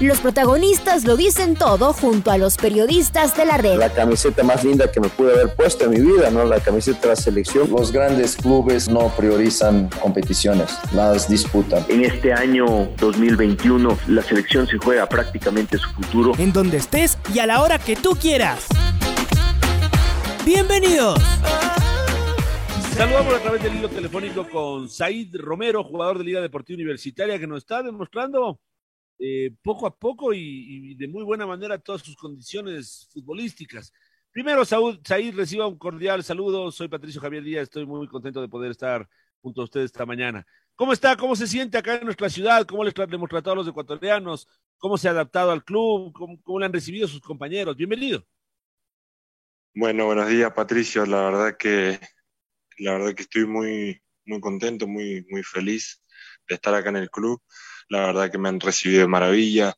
Los protagonistas lo dicen todo junto a los periodistas de la red. La camiseta más linda que me pude haber puesto en mi vida, ¿no? La camiseta de la selección. Los grandes clubes no priorizan competiciones, las disputan. En este año 2021 la selección se juega prácticamente su futuro. En donde estés y a la hora que tú quieras. Bienvenidos. Saludamos a través del hilo telefónico con Said Romero, jugador de Liga Deportiva Universitaria, que nos está demostrando eh, poco a poco y, de muy buena manera todas sus condiciones futbolísticas. Primero, Saúl, Said, reciba un cordial saludo. Soy Patricio Javier Díaz, estoy muy contento de poder estar junto a ustedes esta mañana. ¿Cómo está? ¿Cómo se siente acá en nuestra ciudad? ¿Cómo les hemos tratado a los ecuatorianos? ¿Cómo se ha adaptado al club? ¿Cómo, le han recibido sus compañeros? Bienvenido. Bueno, buenos días, Patricio. La verdad que la verdad que estoy muy muy contento, muy muy feliz de estar acá en el club la verdad que me han recibido de maravilla,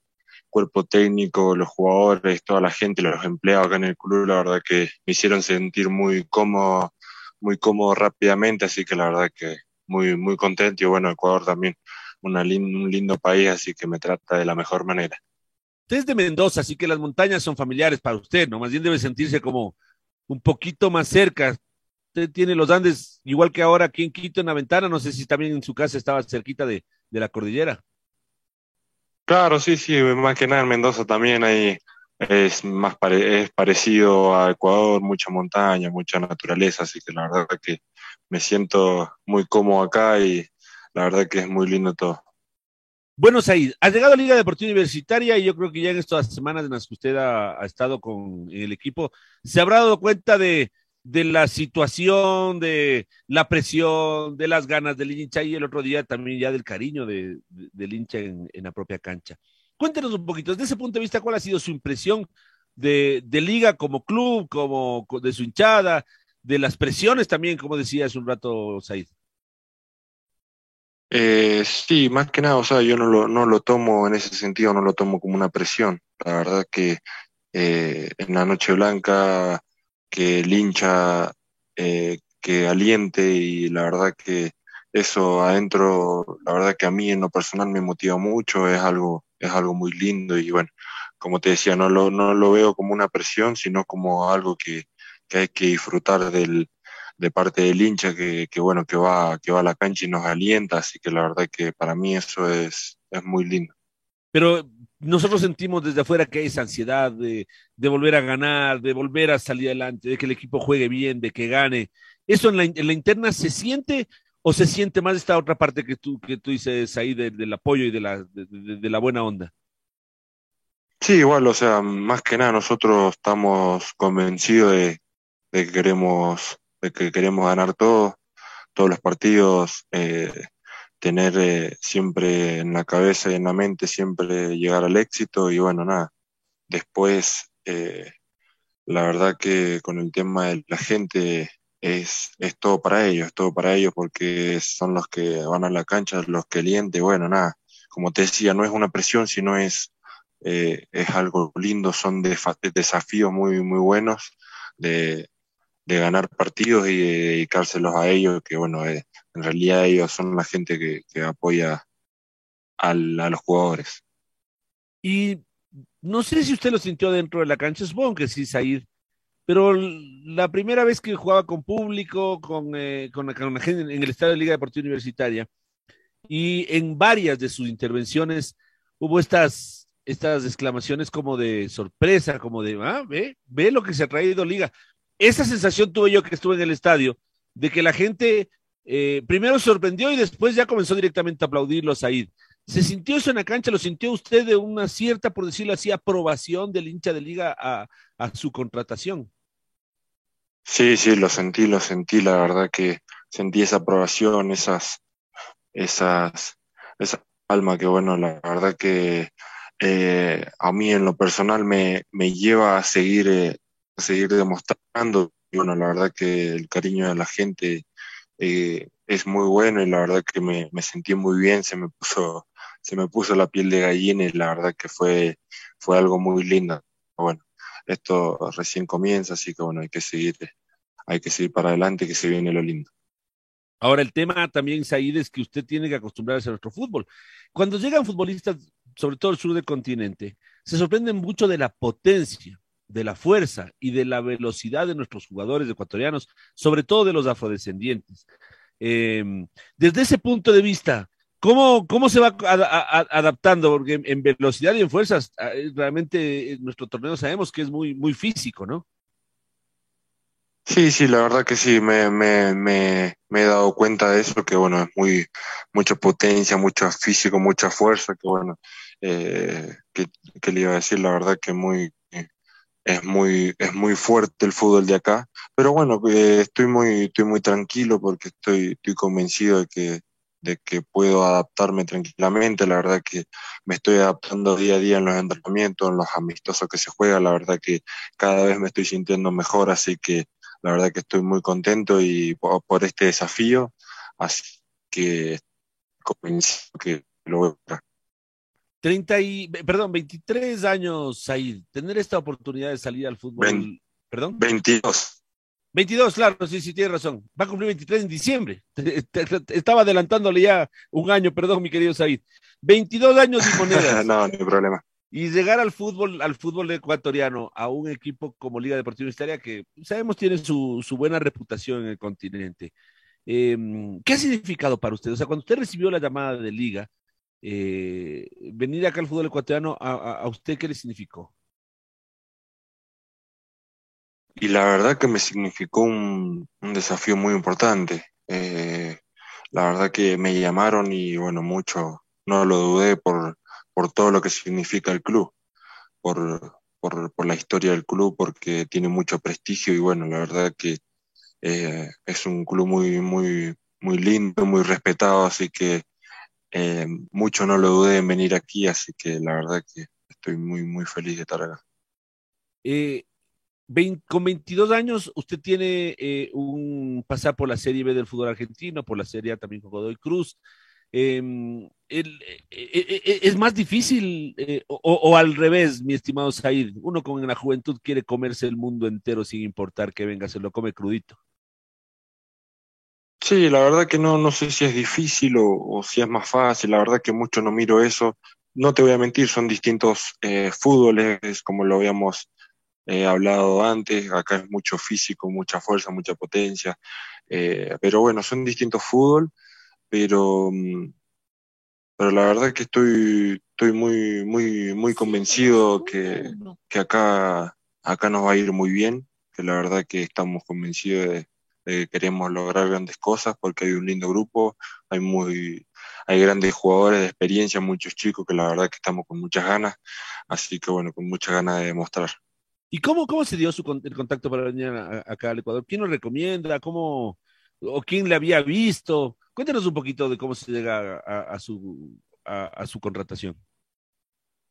cuerpo técnico, los jugadores, toda la gente, los empleados acá en el club, la verdad que me hicieron sentir muy cómodo, muy cómodo rápidamente, así que la verdad que muy, muy contento y bueno, Ecuador también una un lindo país, así que me trata de la mejor manera. Usted es de Mendoza, así que las montañas son familiares para usted, ¿no? Más bien debe sentirse como un poquito más cerca. Usted tiene los Andes, igual que ahora aquí en Quito, en la ventana, no sé si también en su casa estaba cerquita de, de la cordillera. Claro, sí, sí, más que nada en Mendoza también hay, es más es parecido a Ecuador, mucha montaña, mucha naturaleza, así que la verdad que me siento muy cómodo acá y la verdad que es muy lindo todo. Bueno, Said, has llegado a Liga Deportiva Universitaria y yo creo que ya en estas semanas en las que usted ha, estado con el equipo, se habrá dado cuenta de, de la situación, de la presión, de las ganas del hincha y el otro día también ya del cariño de, del hincha en, la propia cancha. Cuéntenos un poquito, desde ese punto de vista, ¿cuál ha sido su impresión de, de Liga como club, como de su hinchada, de las presiones también, como decía hace un rato Said? Eh, sí, más que nada, o sea, yo no lo, no lo tomo en ese sentido, no lo tomo como una presión. La verdad que eh, en la Noche Blanca que el hincha eh, que aliente y la verdad que eso adentro, la verdad que a mí en lo personal me motiva mucho, es algo, es algo muy lindo y bueno, como te decía, no lo, no lo veo como una presión, sino como algo que, que hay que disfrutar del, de parte del hincha que, que, bueno, que va, que va a la cancha y nos alienta, así que la verdad que para mí eso es, es muy lindo. Pero nosotros sentimos desde afuera que hay esa ansiedad de, de, volver a ganar, de volver a salir adelante, de que el equipo juegue bien, de que gane. ¿Eso en la, en la interna se siente o se siente más esta otra parte que tú, que tú dices ahí del apoyo y de la, de, la buena onda? Sí, igual, o sea, más que nada nosotros estamos convencidos de, que queremos, de que queremos ganar todo, todos los partidos. Eh, tener eh, siempre en la cabeza y en la mente siempre llegar al éxito y bueno, nada, después eh, la verdad que con el tema de la gente es, es todo para ellos, es todo para ellos porque son los que van a la cancha, los que lienten, bueno, nada, como te decía, no es una presión, sino es, eh, es algo lindo, son desafíos muy, muy buenos de, de ganar partidos y dedicárselos a ellos, que bueno, en realidad ellos son la gente que, apoya a los jugadores. Y no sé si usted lo sintió dentro de la cancha, supongo que sí, Said, pero la primera vez que jugaba con público, con, eh, con, la gente en el Estadio de Liga Deportiva Universitaria, y en varias de sus intervenciones hubo estas, estas exclamaciones como de sorpresa, como de, ah, ve, ve lo que se ha traído Liga esa sensación tuve yo que estuve en el estadio, de que la gente eh, primero sorprendió y después ya comenzó directamente a aplaudirlo a Said. ¿Se sintió eso en la cancha? ¿Lo sintió usted de una cierta, por decirlo así, aprobación del hincha de liga a, su contratación? Sí, sí, lo sentí, lo sentí, la verdad que sentí esa aprobación, esas, esas, esa alma que bueno, la verdad que eh, a mí en lo personal me, me lleva a seguir eh, seguir demostrando bueno, la verdad que el cariño de la gente eh, es muy bueno y la verdad que me, sentí muy bien, se me puso, se me puso la piel de gallina y la verdad que fue, fue algo muy lindo. Bueno, esto recién comienza, así que bueno, hay que seguir, hay que seguir para adelante, que se viene lo lindo. Ahora, el tema también, Said, es que usted tiene que acostumbrarse a nuestro fútbol. Cuando llegan futbolistas, sobre todo al sur del continente, se sorprenden mucho de la potencia, de la fuerza y de la velocidad de nuestros jugadores ecuatorianos, sobre todo de los afrodescendientes. Eh, desde ese punto de vista, ¿cómo, cómo se va adaptando? Porque en, en, velocidad y en fuerzas, realmente nuestro torneo sabemos que es muy, muy físico, ¿no? Sí, sí, la verdad que sí, me, me, me, me, he dado cuenta de eso, que bueno, es muy, mucha potencia, mucho físico, mucha fuerza, que bueno, eh, que, que, le iba a decir, la verdad que muy, es muy, es muy fuerte el fútbol de acá, pero bueno, eh, estoy muy, estoy muy tranquilo porque estoy, estoy convencido de que, de que puedo adaptarme tranquilamente, la verdad que me estoy adaptando día a día en los entrenamientos, en los amistosos que se juegan, la verdad que cada vez me estoy sintiendo mejor, así que la verdad que estoy muy contento y por, por este desafío, así que convencido que lo voy a lograr. 30 y, perdón, 23 años, Said, tener esta oportunidad de salir al fútbol, 20, perdón. 22. 22, claro, sí, sí, tiene razón. Va a cumplir 23 en diciembre. Estaba adelantándole ya un año, perdón, mi querido Said. 22 años y monedas. no, no hay problema. Y llegar al fútbol, al fútbol ecuatoriano, a un equipo como Liga Deportiva Universitaria, que sabemos tiene su, su buena reputación en el continente. Eh, ¿Qué ha significado para usted? O sea, cuando usted recibió la llamada de Liga, eh, venir acá al fútbol ecuatoriano, a, a, usted qué le significó? Y la verdad que me significó un, un desafío muy importante. Eh, la verdad que me llamaron y bueno, mucho, no lo dudé por, por todo lo que significa el club, por, por, por la historia del club, porque tiene mucho prestigio y bueno, la verdad que eh, es un club muy, muy, muy lindo, muy respetado, así que eh, mucho no lo dudé en venir aquí, así que la verdad que estoy muy, muy feliz de estar acá. Eh, 20, con 22 años, usted tiene eh, un pasar por la Serie B del fútbol argentino, por la Serie A también con Godoy Cruz. Em, eh, el, eh, es más difícil, o, o, al revés, mi estimado Said, uno con la juventud quiere comerse el mundo entero sin importar que venga, se lo come crudito. Sí, la verdad que no, no sé si es difícil o, si es más fácil, la verdad que mucho no miro eso. No te voy a mentir, son distintos eh, fútboles, como lo habíamos eh, hablado antes, acá es mucho físico, mucha fuerza, mucha potencia, eh, pero bueno, son distintos fútbol, pero, mm, pero la verdad que estoy, estoy muy, muy, muy convencido que, que acá, acá nos va a ir muy bien, que la verdad que estamos convencidos de eh, queremos lograr grandes cosas porque hay un lindo grupo, hay muy, hay grandes jugadores de experiencia, muchos chicos que la verdad que estamos con muchas ganas, así que bueno, con muchas ganas de demostrar. ¿Y cómo, cómo se dio su, el contacto para venir a, acá al Ecuador? ¿Quién lo recomienda? ¿Cómo, ¿O quién le había visto? Cuéntanos un poquito de cómo se llega a, a su, a, a su contratación.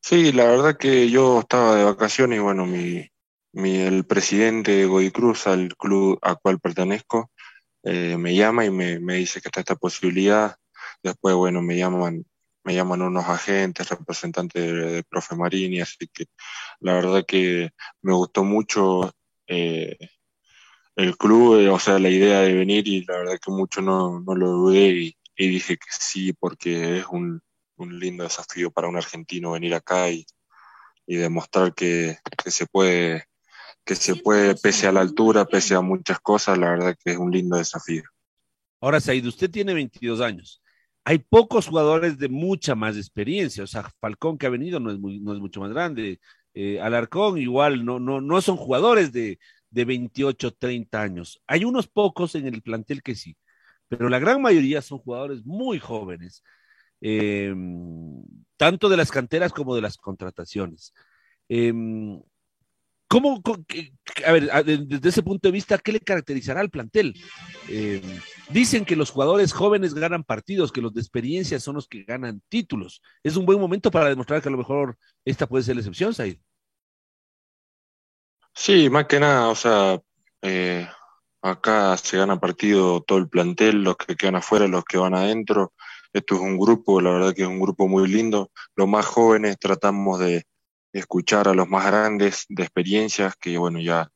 Sí, la verdad que yo estaba de vacaciones y bueno, mi, mi, el presidente de Goy Cruz, al club a cual pertenezco, eh, me llama y me, me, dice que está esta posibilidad. Después, bueno, me llaman, me llaman unos agentes, representantes de, de Profe Marini, así que la verdad que me gustó mucho eh, el club, eh, o sea, la idea de venir y la verdad que mucho no, no lo dudé y, y, dije que sí, porque es un, un lindo desafío para un argentino venir acá y, y demostrar que, que se puede que se puede, pese a la altura, pese a muchas cosas, la verdad que es un lindo desafío. Ahora, Said, usted tiene 22 años. Hay pocos jugadores de mucha más experiencia. O sea, Falcón que ha venido no es, muy, no es mucho más grande. Eh, Alarcón igual, no, no, no son jugadores de, de 28, 30 años. Hay unos pocos en el plantel que sí, pero la gran mayoría son jugadores muy jóvenes, eh, tanto de las canteras como de las contrataciones. Eh, ¿Cómo, a ver, desde ese punto de vista, qué le caracterizará al plantel? Eh, dicen que los jugadores jóvenes ganan partidos, que los de experiencia son los que ganan títulos. Es un buen momento para demostrar que a lo mejor esta puede ser la excepción, Said. Sí, más que nada, o sea, eh, acá se gana partido todo el plantel, los que quedan afuera, los que van adentro. Esto es un grupo, la verdad que es un grupo muy lindo. Los más jóvenes tratamos de escuchar a los más grandes de experiencias que, bueno, ya,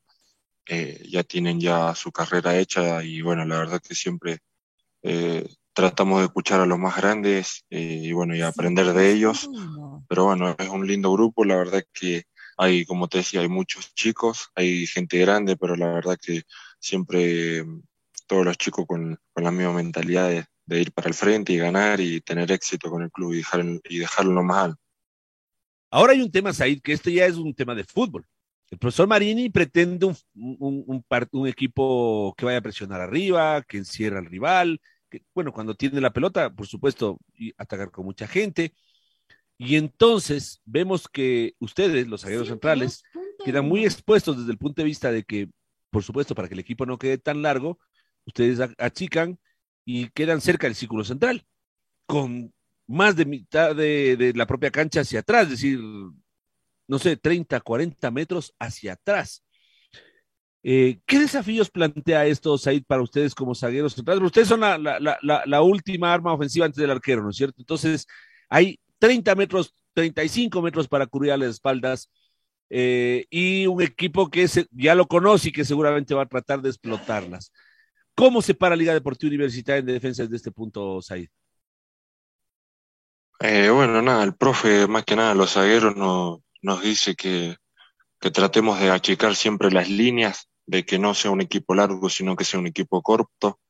eh, ya tienen ya su carrera hecha y, bueno, la verdad que siempre eh, tratamos de escuchar a los más grandes eh, y, bueno, y aprender de ellos. Pero, bueno, es un lindo grupo, la verdad que hay, como te decía, hay muchos chicos, hay gente grande, pero la verdad que siempre todos los chicos con, con la misma mentalidad de, de ir para el frente y ganar y tener éxito con el club y, dejar, y dejarlo mal. Ahora hay un tema, Said, que este ya es un tema de fútbol. El profesor Marini pretende un, un, un, un equipo que vaya a presionar arriba, que encierra al rival, que, bueno, cuando tiene la pelota, por supuesto, y atacar con mucha gente. Y entonces vemos que ustedes, los zagueros centrales, quedan muy expuestos desde el punto de vista de que, por supuesto, para que el equipo no quede tan largo, ustedes achican y quedan cerca del círculo central, con más de mitad de, de, la propia cancha hacia atrás, es decir, no sé, 30, 40 metros hacia atrás. Eh, ¿Qué desafíos plantea esto, Said, para ustedes como zagueros centrales? Ustedes son la, la, la, última arma ofensiva antes del arquero, ¿no es cierto? Entonces, hay 30 metros, 35 metros para cubrir a las espaldas eh, y un equipo que ya lo conoce y que seguramente va a tratar de explotarlas. ¿Cómo se para Liga Deportiva Universitaria en defensa desde este punto, Said? Eh, bueno, nada, el profe, más que nada, los zagueros no, nos dice que, que, tratemos de achicar siempre las líneas, de que no sea un equipo largo, sino que sea un equipo corto,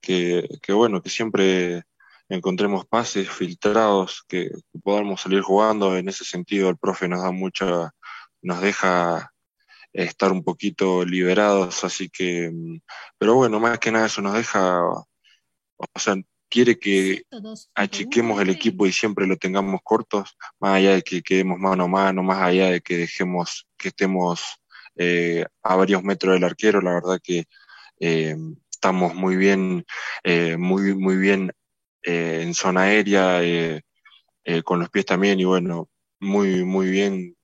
que, que bueno, que siempre encontremos pases filtrados, que, que, podamos salir jugando. En ese sentido, el profe nos da mucha, nos deja estar un poquito liberados, así que, pero bueno, más que nada eso nos deja, o sea, quiere que achiquemos el equipo y siempre lo tengamos cortos, más allá de que quedemos mano a mano, más allá de que dejemos que estemos eh, a varios metros del arquero, la verdad que eh, estamos muy bien, eh, muy, muy bien en zona aérea, con los pies también, y bueno, muy, muy bien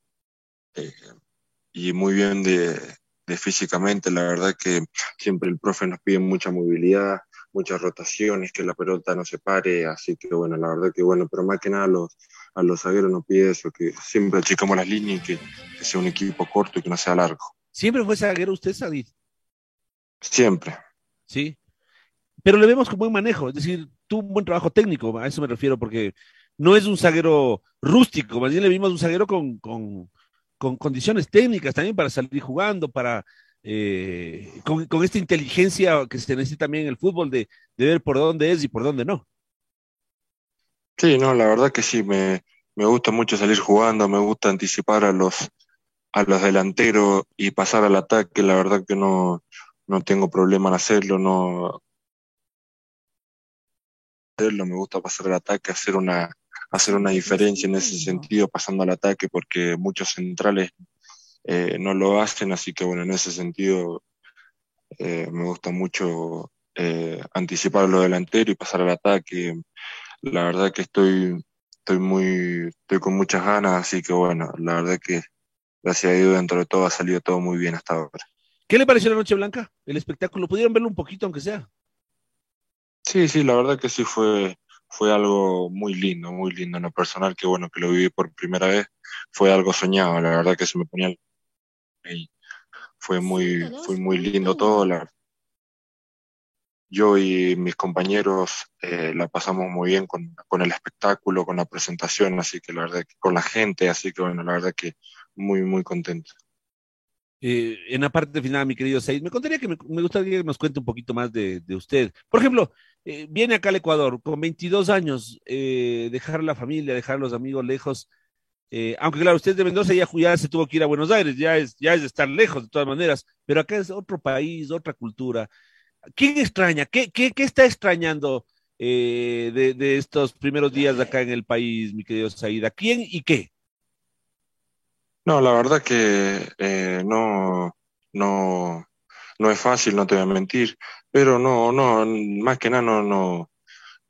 y muy bien de, de, físicamente. La verdad que siempre el profe nos pide mucha movilidad, muchas rotaciones, que la pelota no se pare, así que bueno, la verdad que bueno, pero más que nada a los, a los zagueros nos pide eso, que siempre achicamos las líneas y que, que, sea un equipo corto y que no sea largo. ¿Siempre fue zaguero usted, Sadid? Siempre. Sí. Pero le vemos con buen manejo, es decir, tuvo un buen trabajo técnico, a eso me refiero, porque no es un zaguero rústico, más bien le vimos un zaguero con, con con condiciones técnicas también para salir jugando, para eh, con, con, esta inteligencia que se necesita también en el fútbol de, de, ver por dónde es y por dónde no. Sí, no, la verdad que sí, me, me gusta mucho salir jugando, me gusta anticipar a los, a los delanteros y pasar al ataque, la verdad que no, no tengo problema en hacerlo, no hacerlo, me gusta pasar al ataque, hacer una, hacer una diferencia en ese sentido pasando al ataque porque muchos centrales eh, no lo hacen, así que bueno, en ese sentido eh, me gusta mucho eh, anticipar lo delantero y pasar al ataque. La verdad que estoy, estoy muy, estoy con muchas ganas, así que bueno, la verdad que gracias a Dios dentro de todo ha salido todo muy bien hasta ahora. ¿Qué le pareció la Noche Blanca? El espectáculo, ¿pudieron verlo un poquito aunque sea? Sí, sí, la verdad que sí fue, fue algo muy lindo, muy lindo en lo personal, que bueno, que lo viví por primera vez, fue algo soñado, la verdad que se me ponía y fue muy, fue muy lindo todo, la... yo y mis compañeros eh, la pasamos muy bien con, con, el espectáculo, con la presentación, así que la verdad que con la gente, así que bueno, la verdad que muy, muy contento. Eh, en la parte final, mi querido Said, me contaría que me, me, gustaría que nos cuente un poquito más de, de usted. Por ejemplo, eh, viene acá al Ecuador con 22 años, eh, dejar la familia, dejar los amigos lejos. Eh, aunque claro, usted de Mendoza ya, ya, se tuvo que ir a Buenos Aires, ya es, ya es estar lejos de todas maneras, pero acá es otro país, otra cultura. ¿Quién extraña? ¿Qué, qué, qué está extrañando de, de, estos primeros días de acá en el país, mi querido Said? ¿A quién y qué? No, la verdad que eh, no, no, no es fácil, no te voy a mentir, pero no, no, más que nada no, no,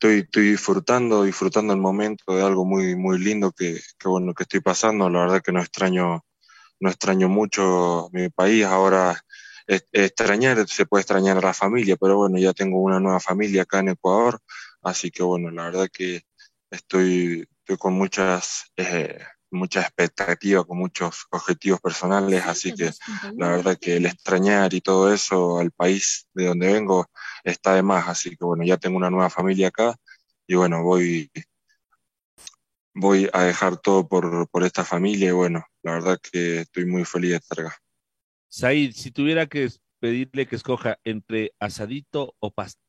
estoy, estoy disfrutando, disfrutando el momento de algo muy, muy lindo que, que bueno, que estoy pasando, la verdad que no extraño, no extraño mucho mi país, ahora extrañar, se puede extrañar a la familia, pero bueno, ya tengo una nueva familia acá en Ecuador, así que bueno, la verdad que estoy, estoy con muchas, eh, muchas expectativas, con muchos objetivos personales, así que la verdad que el extrañar y todo eso al país de donde vengo está de más, así que bueno, ya tengo una nueva familia acá y bueno, voy, voy a dejar todo por, por esta familia y bueno, la verdad que estoy muy feliz de estar acá. Said, si tuviera que pedirle que escoja entre asadito o pasta.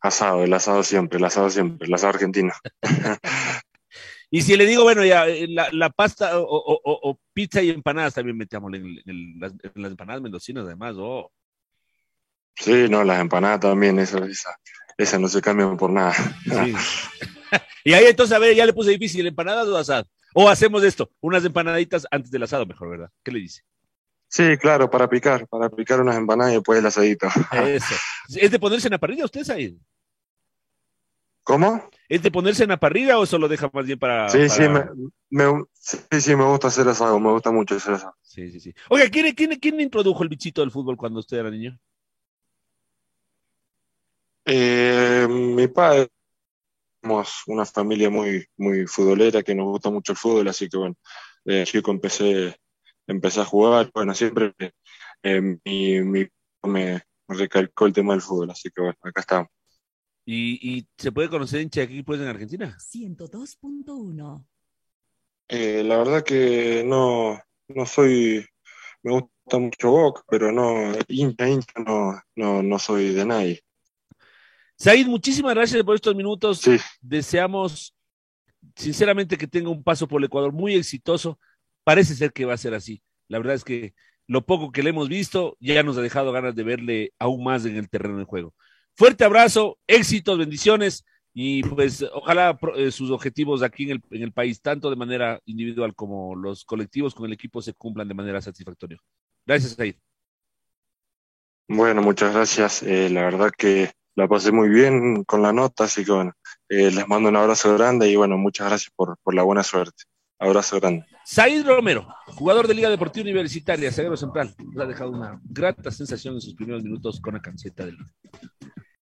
Asado, el asado siempre, el asado siempre, el asado argentino. y si le digo, bueno, ya, eh, la, pasta o, pizza y empanadas también metamos en, las, empanadas mendocinas, además, oh. Sí, no, las empanadas también, esa, esa, esa no se cambian por nada. y ahí entonces, a ver, ya le puse difícil, ¿empanadas o asado? O hacemos esto, unas empanaditas antes del asado, mejor, ¿verdad? ¿Qué le dice? Sí, claro, para picar, para picar unas empanadas y después el asadito. Eso. ¿Es de ponerse en la parrilla usted, ahí? ¿Cómo? ¿Es de ponerse en la parrilla o eso lo deja más bien para...? Sí, Sí, me, sí, sí, me gusta hacer asado, me gusta mucho hacer asado. Sí, sí, sí. Oiga, ¿quién, quién, quién introdujo el bichito del fútbol cuando usted era niño? Eh, mi padre, somos una familia muy, muy futbolera que nos gusta mucho el fútbol, así que bueno, de chico empecé empecé a jugar, bueno, siempre eh, mi, mi, me recalcó el tema del fútbol, así que bueno, acá estamos. ¿Y, y se puede conocer en qué pues en Argentina? 102.1. Eh, la verdad que no, no soy, me gusta mucho Boca, pero no, hincha, hincha, no, no, no soy de nadie. Said, muchísimas gracias por estos minutos. Sí. Deseamos sinceramente que tenga un paso por el Ecuador muy exitoso parece ser que va a ser así. La verdad es que lo poco que le hemos visto ya nos ha dejado ganas de verle aún más en el terreno de juego. Fuerte abrazo, éxitos, bendiciones y pues ojalá eh, sus objetivos aquí en el, en el, país, tanto de manera individual como los colectivos con el equipo, se cumplan de manera satisfactoria. Gracias, Said. Bueno, muchas gracias. Eh, la verdad que la pasé muy bien con la nota, así que bueno, eh, les mando un abrazo grande y bueno, muchas gracias por, por la buena suerte. Abrazo grande. Said Romero, jugador de Liga Deportiva Universitaria, zaguero central, nos ha dejado una grata sensación en sus primeros minutos con la camiseta del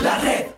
La red.